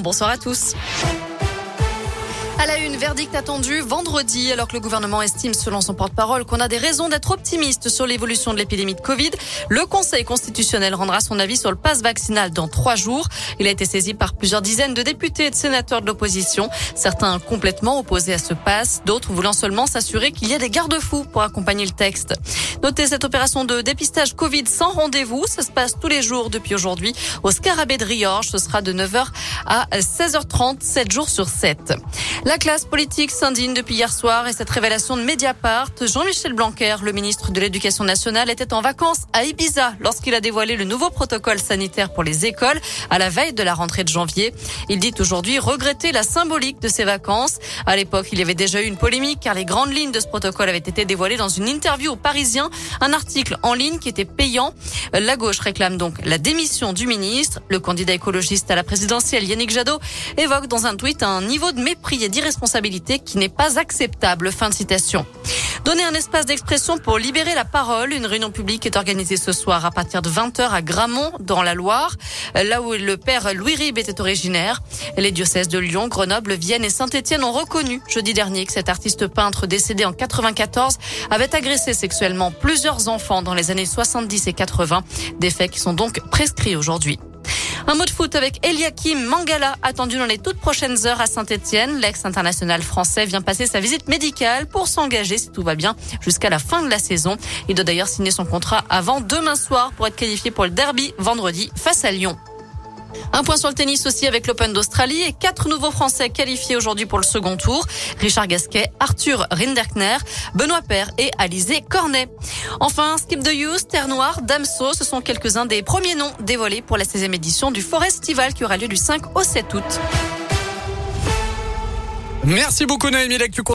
Bonsoir à tous. À la une, verdict attendu vendredi, alors que le gouvernement estime, selon son porte-parole, qu'on a des raisons d'être optimiste sur l'évolution de l'épidémie de Covid. Le Conseil constitutionnel rendra son avis sur le passe vaccinal dans trois jours. Il a été saisi par plusieurs dizaines de députés et de sénateurs de l'opposition. Certains complètement opposés à ce passe, d'autres voulant seulement s'assurer qu'il y a des garde-fous pour accompagner le texte. Notez cette opération de dépistage Covid sans rendez-vous. Ça se passe tous les jours depuis aujourd'hui au Scarabée de Riorge. Ce sera de 9h à 16h30, 7 jours sur 7. La classe politique s'indigne depuis hier soir et cette révélation de Mediapart. Jean-Michel Blanquer, le ministre de l'Éducation nationale, était en vacances à Ibiza lorsqu'il a dévoilé le nouveau protocole sanitaire pour les écoles à la veille de la rentrée de janvier. Il dit aujourd'hui regretter la symbolique de ces vacances. À l'époque, il y avait déjà eu une polémique car les grandes lignes de ce protocole avaient été dévoilées dans une interview aux Parisiens, un article en ligne qui était payant. La gauche réclame donc la démission du ministre. Le candidat écologiste à la présidentielle, Yannick Jadot, évoque dans un tweet un niveau de mépris et d'irresponsabilité qui n'est pas acceptable. Fin de citation. Donner un espace d'expression pour libérer la parole. Une réunion publique est organisée ce soir à partir de 20h à Gramont, dans la Loire, là où le père Louis Ribes était originaire. Les diocèses de Lyon, Grenoble, Vienne et Saint-Étienne ont reconnu jeudi dernier que cet artiste peintre décédé en 94 avait agressé sexuellement plusieurs enfants dans les années 70 et 80. Des faits qui sont donc prescrits aujourd'hui. Un mot de foot avec Eliakim Mangala, attendu dans les toutes prochaines heures à Saint-Etienne. L'ex-international français vient passer sa visite médicale pour s'engager, si tout va bien, jusqu'à la fin de la saison. Il doit d'ailleurs signer son contrat avant demain soir pour être qualifié pour le derby vendredi face à Lyon. Un point sur le tennis aussi avec l'Open d'Australie et quatre nouveaux Français qualifiés aujourd'hui pour le second tour. Richard Gasquet, Arthur Rinderkner, Benoît Paire et Alizé Cornet. Enfin, Skip de Youth, Terre Noire, Damso, ce sont quelques-uns des premiers noms dévoilés pour la 16e édition du Forestival qui aura lieu du 5 au 7 août. Merci beaucoup Noémie